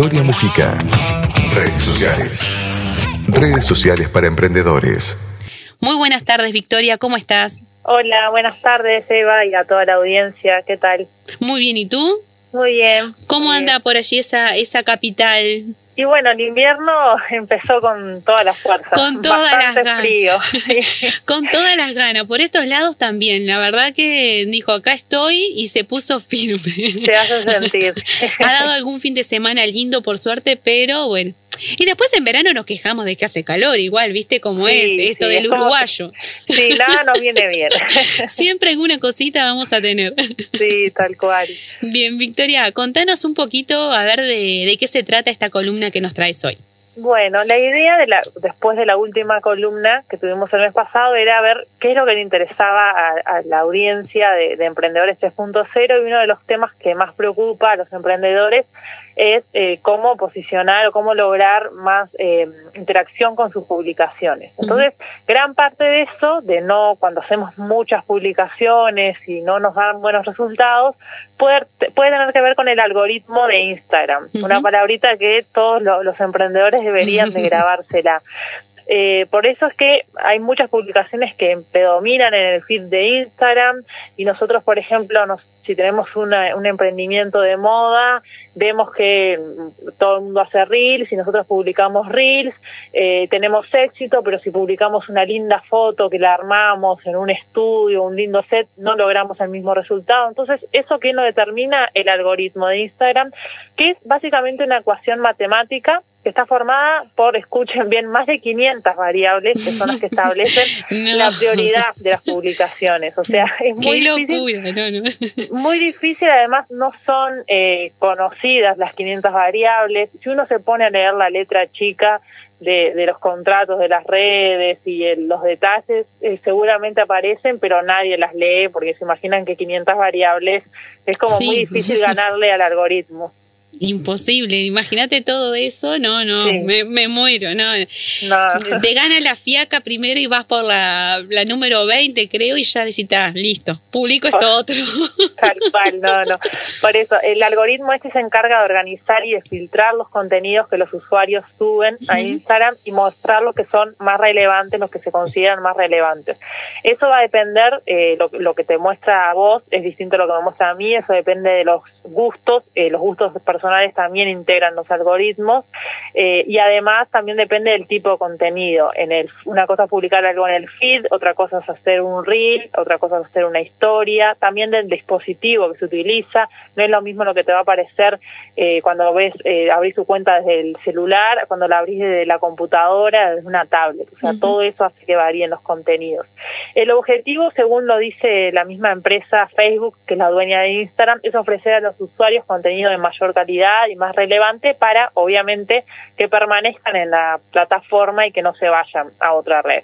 Victoria Mujica. Redes sociales. Redes sociales para emprendedores. Muy buenas tardes, Victoria, ¿cómo estás? Hola, buenas tardes, Eva, y a toda la audiencia, ¿qué tal? Muy bien, ¿y tú? Muy bien. ¿Cómo anda por allí esa, esa capital? Y bueno, el invierno empezó con todas las fuerzas. Con todas las ganas. frío. con todas las ganas. Por estos lados también. La verdad que dijo, acá estoy y se puso firme. Se hace sentir. ha dado algún fin de semana lindo, por suerte, pero bueno, y después en verano nos quejamos de que hace calor, igual, ¿viste cómo es esto del uruguayo? sí, nada nos viene bien. Siempre alguna cosita vamos a tener. Sí, tal cual. Bien, Victoria, contanos un poquito a ver de, de qué se trata esta columna que nos traes hoy. Bueno, la idea de la, después de la última columna que tuvimos el mes pasado era ver qué es lo que le interesaba a, la audiencia de, de Emprendedores 3.0 y uno de los temas que más preocupa a los emprendedores es eh, cómo posicionar o cómo lograr más eh, interacción con sus publicaciones. Entonces, gran parte de eso, de no, cuando hacemos muchas publicaciones y no nos dan buenos resultados, puede, puede tener que ver con el algoritmo de Instagram, una palabrita que todos los emprendedores deberían de grabársela. Eh, por eso es que hay muchas publicaciones que predominan en el feed de Instagram y nosotros, por ejemplo, si tenemos un emprendimiento de moda, vemos que todo el mundo hace reels y nosotros publicamos reels, eh, tenemos éxito, pero si publicamos una linda foto que la armamos en un estudio, un lindo set, no logramos el mismo resultado. Entonces, ¿eso qué nos determina? El algoritmo de Instagram, que es básicamente una ecuación matemática que está formada por, escuchen bien, más de 500 variables que son las que establecen la prioridad de las publicaciones. O sea, es muy difícil. Muy difícil, además no son eh, conocidas las 500 variables. Si uno se pone a leer la letra chica de, de los contratos de las redes y los detalles, eh, seguramente aparecen, pero nadie las lee porque se imaginan que 500 variables es como muy difícil ganarle al algoritmo imposible. Imagínate todo eso, no, no, me, muero, no. Te gana la fiaca primero y vas por la, la número 20, creo, y ya ah, listo, publico esto otro. Tal cual, no, no. Por eso, el algoritmo este se encarga de organizar y de filtrar los contenidos que los usuarios suben a Instagram y mostrar los que son más relevantes, los que se consideran más relevantes. Eso va a depender, eh, lo, lo que te muestra a vos es distinto a lo que me muestra a mí, eso depende de los gustos, eh, los gustos personales también integran los algoritmos eh, y además también depende del tipo de contenido. En el, una cosa es publicar algo en el feed, otra cosa es hacer un reel, otra cosa es hacer una historia, también del dispositivo que se utiliza. No es lo mismo lo que te va a aparecer eh, cuando ves, eh, abrís tu cuenta desde el celular, cuando la abrís desde la computadora, desde una tablet. O sea, todo eso hace que varíen los contenidos. El objetivo, según lo dice la misma empresa Facebook, que es la dueña de Instagram, es ofrecer a los usuarios contenido de mayor calidad y más relevante para, obviamente, que permanezcan en la plataforma y que no se vayan a otra red.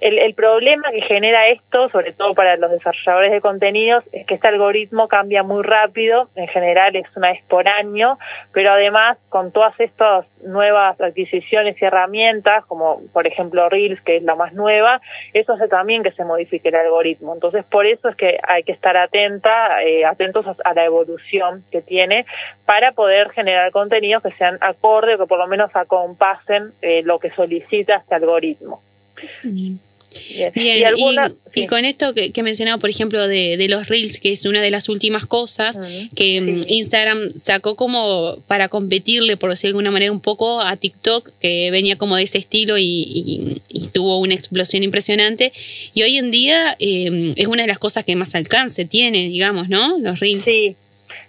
El, problema que genera esto, sobre todo para los desarrolladores de contenidos, es que este algoritmo cambia muy rápido, en general es una vez por año, pero además con todas estas nuevas adquisiciones y herramientas, como por ejemplo Reels, que es la más nueva, eso hace también que se modifique el algoritmo. Entonces, por eso es que hay que estar atenta, eh, atentos a la evolución que tiene para poder generar contenidos que sean acorde o que por lo menos acompasen eh, lo que solicita este algoritmo. Bien. y, con esto que, que mencionaba, por ejemplo, de, los Reels, que es una de las últimas cosas que mm, Instagram sacó como para competirle, por decir de alguna manera, un poco a TikTok, que venía como de ese estilo y, tuvo una explosión impresionante. Y hoy en día eh, es una de las cosas que más alcance tiene, digamos, ¿no? Los Reels. Sí,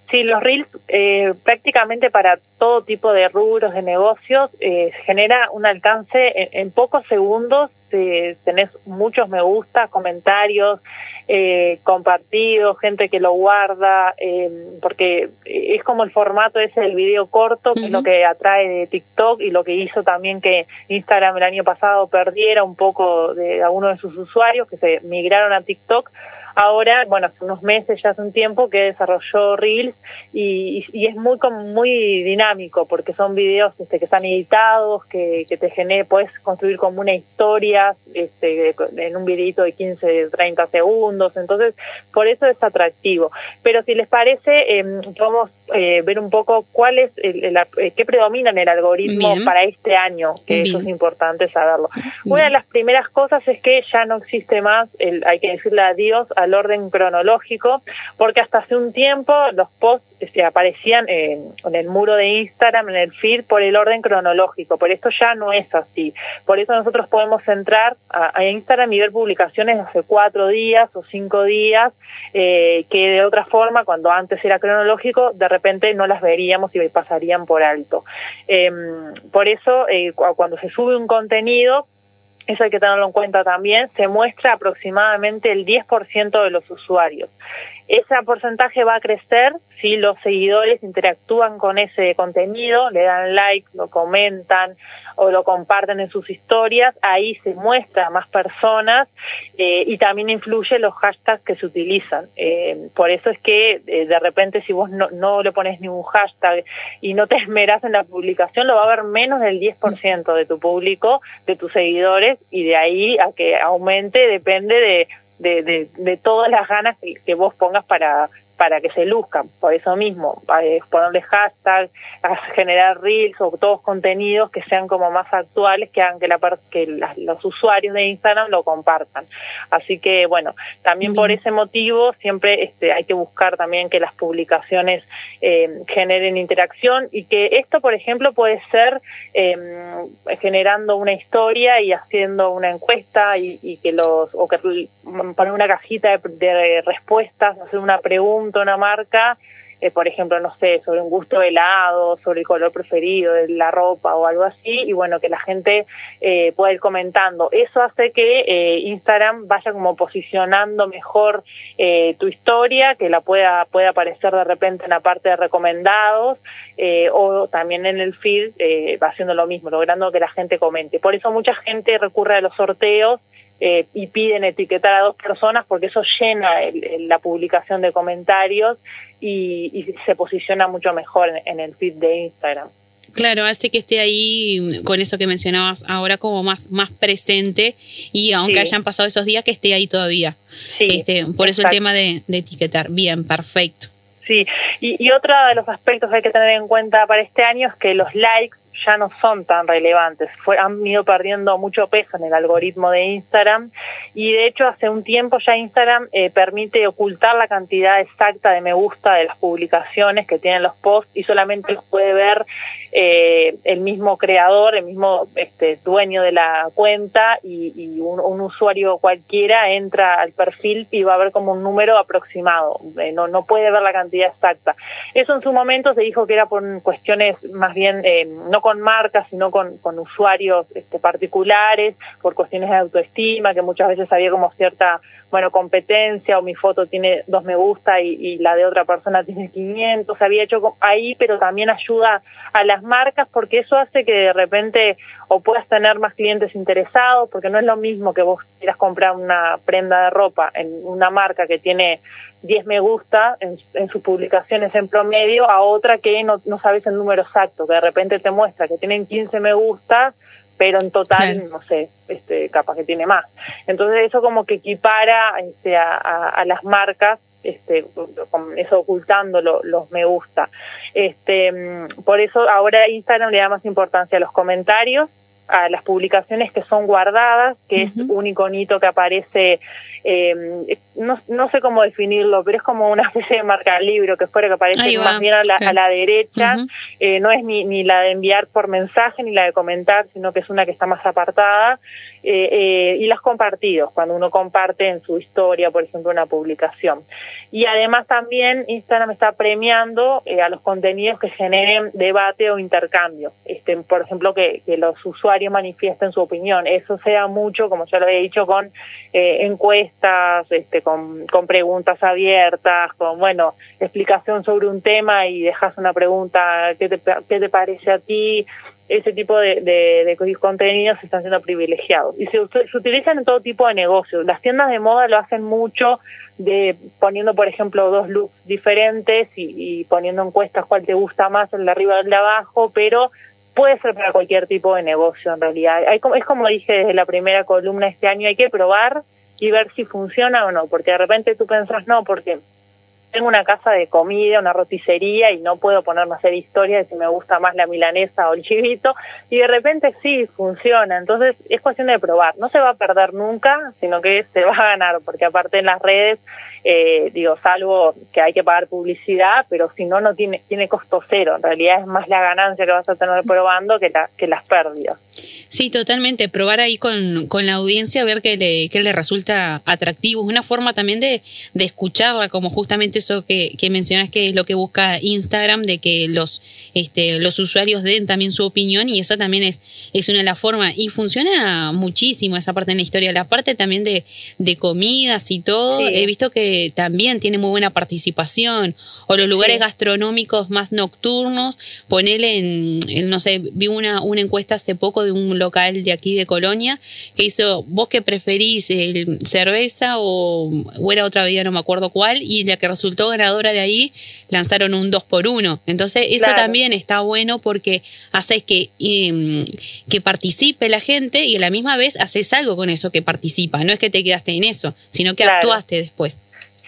Sí, los reels eh, prácticamente para todo tipo de rubros de negocios eh, genera un alcance en, pocos segundos. Eh, tenés muchos me gusta, comentarios, eh, compartidos, gente que lo guarda, eh, porque es como el formato ese del video corto, que es lo que atrae de TikTok y lo que hizo también que Instagram el año pasado perdiera un poco de algunos de sus usuarios que se migraron a TikTok ahora, bueno, hace unos meses, ya hace un tiempo que desarrolló Reels y, es muy muy dinámico porque son videos este, que están editados, que, que te genere, puedes construir como una historia este, en un videito de 15, 30 segundos, entonces por eso es atractivo. Pero si les parece, eh, vamos a eh, ver un poco cuál es, el, eh, qué predomina en el algoritmo para este año, que eso es importante saberlo. Una de las primeras cosas es que ya no existe más, el, hay que decirle adiós al orden cronológico, porque hasta hace un tiempo los posts se aparecían en, el muro de Instagram, en el feed, por el orden cronológico. Por esto ya no es así. Por eso nosotros podemos entrar a, Instagram y ver publicaciones hace cuatro días o cinco días, eh, que de otra forma, cuando antes era cronológico, de repente no las veríamos y pasarían por alto. Em, por eso, eh, cuando se sube un contenido, eso hay que tenerlo en cuenta también, se muestra aproximadamente el 10% de los usuarios. Ese porcentaje va a crecer si los seguidores interactúan con ese contenido, le dan like, lo comentan o lo comparten en sus historias, ahí se muestra a más personas eh, y también influye los hashtags que se utilizan. Eh, por eso es que eh, de repente si vos no, no le pones ningún hashtag y no te esmeras en la publicación, lo va a ver menos del 10% de tu público, de tus seguidores y de ahí a que aumente depende de de, de, de todas las ganas que, vos pongas para, para que se luzcan. Por eso mismo, eh, ponerle hashtag, generar reels o todos contenidos que sean como más actuales, que hagan que, la, que los usuarios de Instagram lo compartan. Así que, bueno, también por ese motivo siempre este, hay que buscar también que las publicaciones eh, generen interacción y que esto, por ejemplo, puede ser eh, generando una historia y haciendo una encuesta y, que los, o que poner una cajita de, de respuestas, hacer una pregunta una marca, eh, por ejemplo, no sé, sobre un gusto helado, sobre el color preferido de la ropa o algo así, y bueno, que la gente eh, pueda ir comentando. Eso hace que eh, Instagram vaya como posicionando mejor tu historia, que la pueda, pueda aparecer de repente en la parte de recomendados, o también en el feed, va haciendo lo mismo, logrando que la gente comente. Por eso mucha gente recurre a los sorteos eh, y piden etiquetar a dos personas porque eso llena la publicación de comentarios y, se posiciona mucho mejor en, el feed de Instagram. Claro, hace que esté ahí con eso que mencionabas ahora como más, más presente y aunque hayan pasado esos días que esté ahí todavía. este, por eso el tema de, etiquetar. Bien, perfecto. Sí, y, y otro de los aspectos que hay que tener en cuenta para este año es que los likes ya no son tan relevantes, han ido perdiendo mucho peso en el algoritmo de Instagram y de hecho hace un tiempo ya Instagram eh, permite ocultar la cantidad exacta de me gusta de las publicaciones que tienen los posts y solamente los puede ver eh, el mismo creador, el mismo este, dueño de la cuenta y, un, usuario cualquiera entra al perfil y va a ver como un número aproximado, eh, no, no puede ver la cantidad exacta. Eso en su momento se dijo que era por cuestiones más bien, eh, no con marcas, sino con, con usuarios este, particulares, por cuestiones de autoestima, que muchas veces había como cierta bueno, competencia o mi foto tiene dos me gusta y, la de otra persona tiene 500, había hecho ahí, pero también ayuda a las marcas porque eso hace que de repente o puedas tener más clientes interesados, porque no es lo mismo que vos quieras comprar una prenda de ropa en una marca que tiene 10 me gusta en, sus publicaciones en promedio a otra que no, no sabes el número exacto, que de repente te muestra que tienen 15 me gusta pero en total, no sé, este, capaz que tiene más. Entonces eso como que equipara este, a, las marcas, este, con eso ocultando los me gusta. Este, mm, por eso ahora Instagram le da más importancia a los comentarios, a las publicaciones que son guardadas, que es un iconito que aparece eh, no, no sé cómo definirlo, pero es como una especie de marca libro que fuera que aparece más bien a la, a la derecha, eh, no es ni, ni la de enviar por mensaje ni la de comentar, sino que es una que está más apartada, eh, y las compartidos, cuando uno comparte en su historia, por ejemplo, una publicación. Y además también Instagram está premiando a los contenidos que generen debate o intercambio. Este, por ejemplo, que, que los usuarios manifiesten su opinión. Eso se da mucho, como ya lo he dicho, con eh, este, con, preguntas abiertas, con, bueno, explicación sobre un tema y dejas una pregunta, ¿qué te, qué te parece a ti? ese tipo de, de, contenidos están siendo privilegiados. Y se, se, utilizan en todo tipo de negocios. Las tiendas de moda lo hacen mucho, de poniendo, por ejemplo, dos looks diferentes y, poniendo encuestas cuál te gusta más, el de arriba o el de abajo, pero puede ser para cualquier tipo de negocio en realidad. Hay, es como dije desde la primera columna este año, hay que probar y ver si funciona o no, porque de repente tú pensás, no, porque tengo una casa de comida, una roticería y no puedo ponerme a hacer historias de si me gusta más la milanesa o el chivito y de repente sí funciona. Entonces es cuestión de probar. No se va a perder nunca, sino que se va a ganar porque aparte en las redes, eh, digo, salvo que hay que pagar publicidad, pero si no, no tiene, tiene costo cero. En realidad es más la ganancia que vas a tener probando que, la, que las pérdidas. Sí, totalmente. Probar ahí con, con la audiencia, ver que le, que le resulta atractivo. Es una forma también de, de escucharla, como justamente eso que, que mencionas que es lo que busca Instagram, de que los, este, los usuarios den también su opinión y eso también es, es una de las formas. Y funciona muchísimo esa parte en la historia. La parte también de, de comidas y todo, he visto que también tiene muy buena participación. O los lugares gastronómicos más nocturnos, ponerle en, no sé, vi una, una encuesta hace poco de un local de aquí de Colonia que hizo, vos que preferís, el cerveza o, era otra bebida, no me acuerdo cuál, y la que resultó ganadora de ahí lanzaron un 2 por 1 Entonces eso también está bueno porque haces que, em, que participe la gente y a la misma vez haces algo con eso que participa. No es que te quedaste en eso, sino que actuaste después.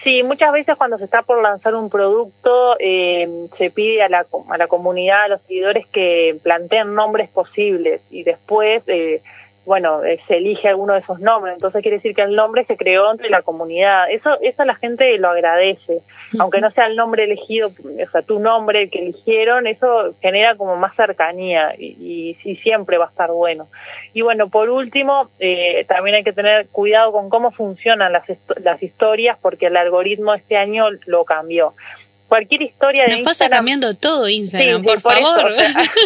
Sí, muchas veces cuando se está por lanzar un producto eh, se pide a la, a la comunidad, a los seguidores que planteen nombres posibles y después, eh, bueno, eh, se elige alguno de esos nombres. Entonces quiere decir que el nombre se creó entre la comunidad. Eso, eso la gente lo agradece aunque no sea el nombre elegido, o sea, tu nombre que eligieron, eso genera como más cercanía y, y, siempre va a estar bueno. Y bueno, por último, eh, también hay que tener cuidado con cómo funcionan las, las historias porque el algoritmo este año lo cambió cualquier historia de Nos pasa cambiando todo Instagram, por, favor.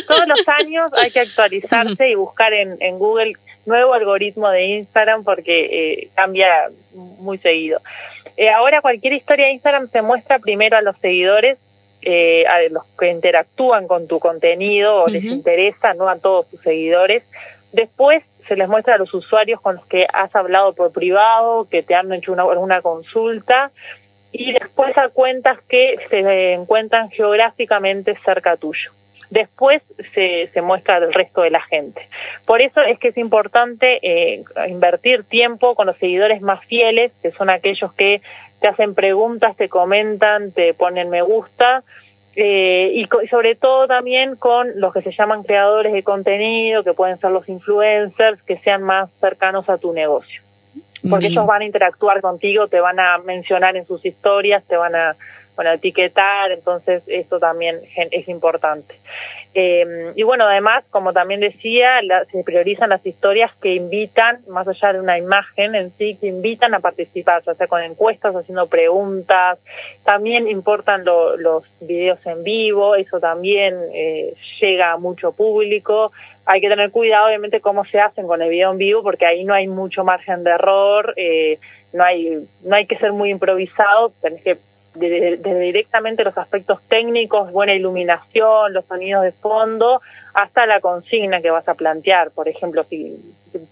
todos los años hay que actualizarse y buscar en, en Google nuevo algoritmo de Instagram porque eh, cambia muy seguido. Eh, ahora cualquier historia de Instagram se muestra primero a los seguidores, eh, a los que interactúan con tu contenido o les interesa, no a todos tus seguidores. Después se les muestra a los usuarios con los que has hablado por privado, que te han hecho una, una consulta, y después a cuentas que se encuentran geográficamente cerca tuyo después se, se muestra al resto de la gente. Por eso es que es importante eh, invertir tiempo con los seguidores más fieles, que son aquellos que te hacen preguntas, te comentan, te ponen me gusta, eh, y, sobre todo también con los que se llaman creadores de contenido, que pueden ser los influencers, que sean más cercanos a tu negocio. Porque ellos van a interactuar contigo, te van a mencionar en sus historias, te van a bueno, etiquetar, entonces eso también es importante. Eh, y bueno, además, como también decía, se priorizan las historias que invitan, más allá de una imagen en sí, que invitan a participar, ya sea con encuestas, haciendo preguntas. También importan los videos en vivo, eso también eh, llega a mucho público. Hay que tener cuidado, obviamente, cómo se hacen con el video en vivo, porque ahí no hay mucho margen de error, eh, no hay no hay que ser muy improvisado, tenés que desde directamente los aspectos técnicos, buena iluminación, los sonidos de fondo, hasta la consigna que vas a plantear. Por ejemplo, si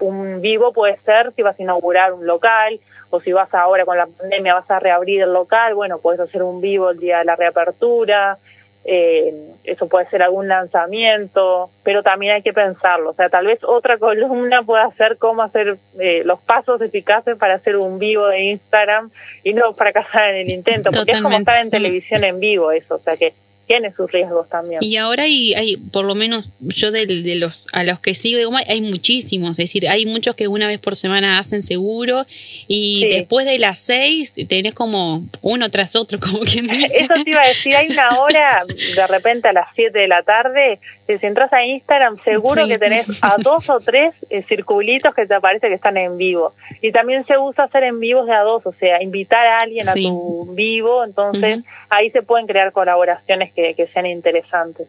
un vivo puede ser si vas a inaugurar un local o si vas ahora con la pandemia vas a reabrir el local, bueno, puedes hacer un vivo el día de la reapertura, eh, eso puede ser algún lanzamiento, pero también hay que pensarlo. O sea, tal vez otra columna pueda ser cómo hacer eh, los pasos eficaces para hacer un vivo de Instagram y no fracasar en el intento, porque es como estar en televisión en vivo eso, o sea que tiene sus riesgos también. Y ahora hay, hay por lo menos yo de, de, los a los que sigo, hay muchísimos, es decir, hay muchos que una vez por semana hacen seguro y después de las seis tenés como uno tras otro, como quien dice. Eso te iba a decir, hay una hora de repente a las siete de la tarde, si entras a Instagram seguro que tenés a dos o tres eh, circulitos que te aparece que están en vivo. Y también se usa hacer en vivos de a dos, o sea, invitar a alguien a tu vivo, entonces ahí se pueden crear colaboraciones que, sean interesantes.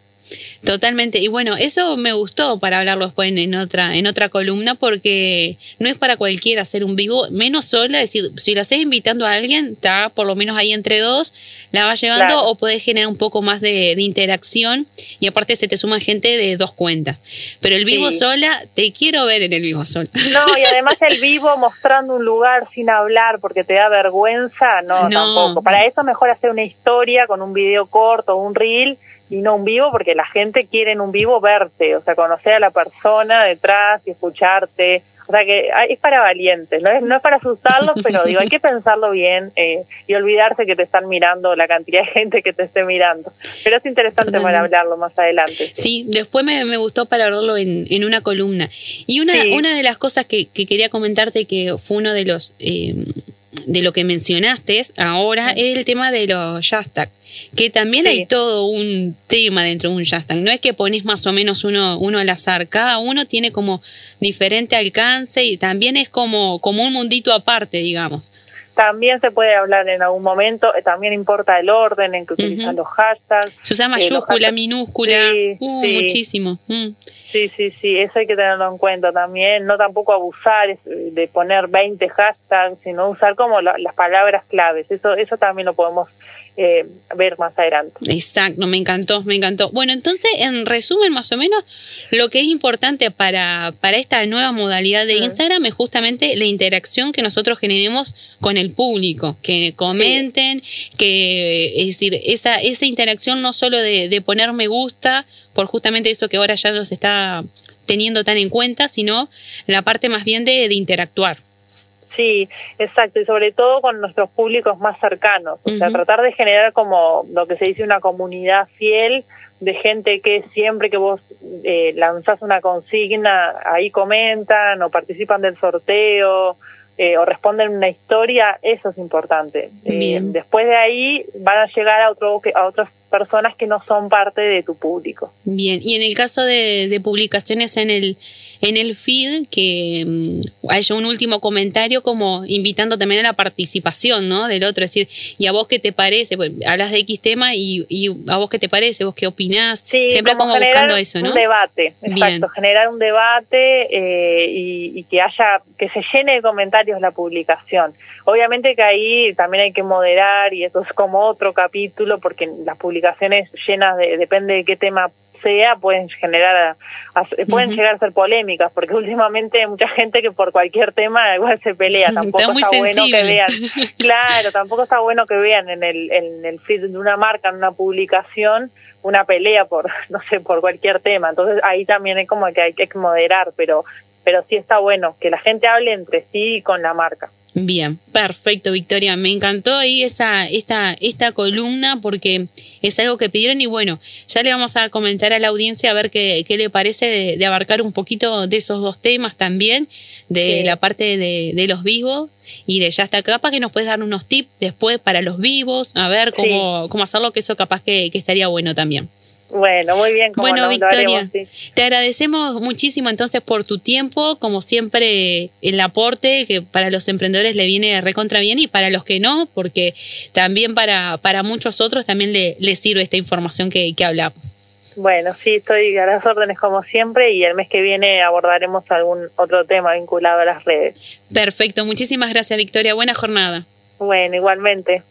Totalmente. Y bueno, eso me gustó para hablarlo después en, otra, en otra columna, porque no es para cualquiera hacer un vivo, menos sola, es decir, si la haces invitando a alguien, está por lo menos ahí entre dos, la vas llevando o podés generar un poco más de, interacción y aparte se te suma gente de dos cuentas. Pero el vivo sola, te quiero ver en el vivo sola. No, y además el vivo mostrando un lugar sin hablar porque te da vergüenza, no, no. tampoco. Para eso mejor hacer una historia con un video corto, un reel y no un vivo porque la gente quiere en un vivo verte, o sea, conocer a la persona detrás y escucharte. O sea que es para valientes, no es, no es para asustarlos, pero digo, hay que pensarlo bien eh, y olvidarse que te están mirando la cantidad de gente que te esté mirando. Pero es interesante para hablarlo más adelante. Sí, después me, me, gustó para hablarlo en, en una columna. Y una, una de las cosas que, que, quería comentarte, que fue uno de los... Eh, de lo que mencionaste ahora, es el tema de los hashtags que también hay todo un tema dentro de un hashtag. No es que pones más o menos uno, uno al azar, cada uno tiene como diferente alcance y también es como, como un mundito aparte, digamos. También se puede hablar en algún momento, eh, también importa el orden en que utilizan los hashtags. Se usa eh, mayúscula, minúscula, uh, muchísimo. Mm. Sí, sí, sí, eso hay que tenerlo en cuenta también. No tampoco abusar de poner 20 hashtags, sino usar como las palabras claves. Eso, eso también lo podemos eh, ver más adelante. Exacto, me encantó, me encantó. Bueno, entonces, en resumen, más o menos, lo que es importante para, para esta nueva modalidad de Instagram es justamente la interacción que nosotros generemos con el público, que comenten, que, es decir, esa, esa interacción no solo de, de poner me gusta, por justamente eso que ahora ya nos está teniendo tan en cuenta, sino la parte más bien de, de interactuar. Sí, exacto, y sobre todo con nuestros públicos más cercanos, o sea, tratar de generar como lo que se dice una comunidad fiel de gente que siempre que vos eh, lanzás una consigna, ahí comentan o participan del sorteo eh, o responden una historia, eso es importante. Eh, después de ahí van a llegar a, otro, a otras personas que no son parte de tu público. Bien, y en el caso de, de publicaciones en el en el feed que mm, haya un último comentario como invitando también a la participación ¿no? del otro, es decir, ¿y a vos qué te parece? Pues, hablas de X tema y, y a vos qué te parece, vos qué opinás, siempre como, buscando eso, ¿no? Un debate, exacto, generar un debate eh, y, y que haya, que se llene de comentarios la publicación. Obviamente que ahí también hay que moderar y eso es como otro capítulo porque las publicaciones llenas de, depende de qué tema sea pueden generar pueden llegar a ser polémicas porque últimamente hay mucha gente que por cualquier tema igual se pelea tampoco está, bueno que vean. Claro tampoco está bueno que vean en el en el feed de una marca en una publicación una pelea por no sé por cualquier tema. Entonces ahí también es como que hay que moderar pero pero sí está bueno que la gente hable entre sí con la marca Bien, perfecto, Victoria. Me encantó ahí esa, esta, esta columna porque es algo que pidieron y bueno, ya le vamos a comentar a la audiencia a ver qué, qué le parece de, abarcar un poquito de esos dos temas también, de la parte de, de, los vivos y de ya está capaz que nos puedes dar unos tips después para los vivos, a ver cómo, cómo hacerlo, que eso capaz que, que estaría bueno también. Bueno, muy bien. bueno, Victoria, te agradecemos muchísimo entonces por tu tiempo, como siempre el aporte que para los emprendedores le viene recontra bien y para los que no, porque también para, para muchos otros también le, le sirve esta información que, que hablamos. Bueno, sí, estoy a las órdenes como siempre y el mes que viene abordaremos algún otro tema vinculado a las redes. Perfecto, muchísimas gracias Victoria, buena jornada. Bueno, igualmente.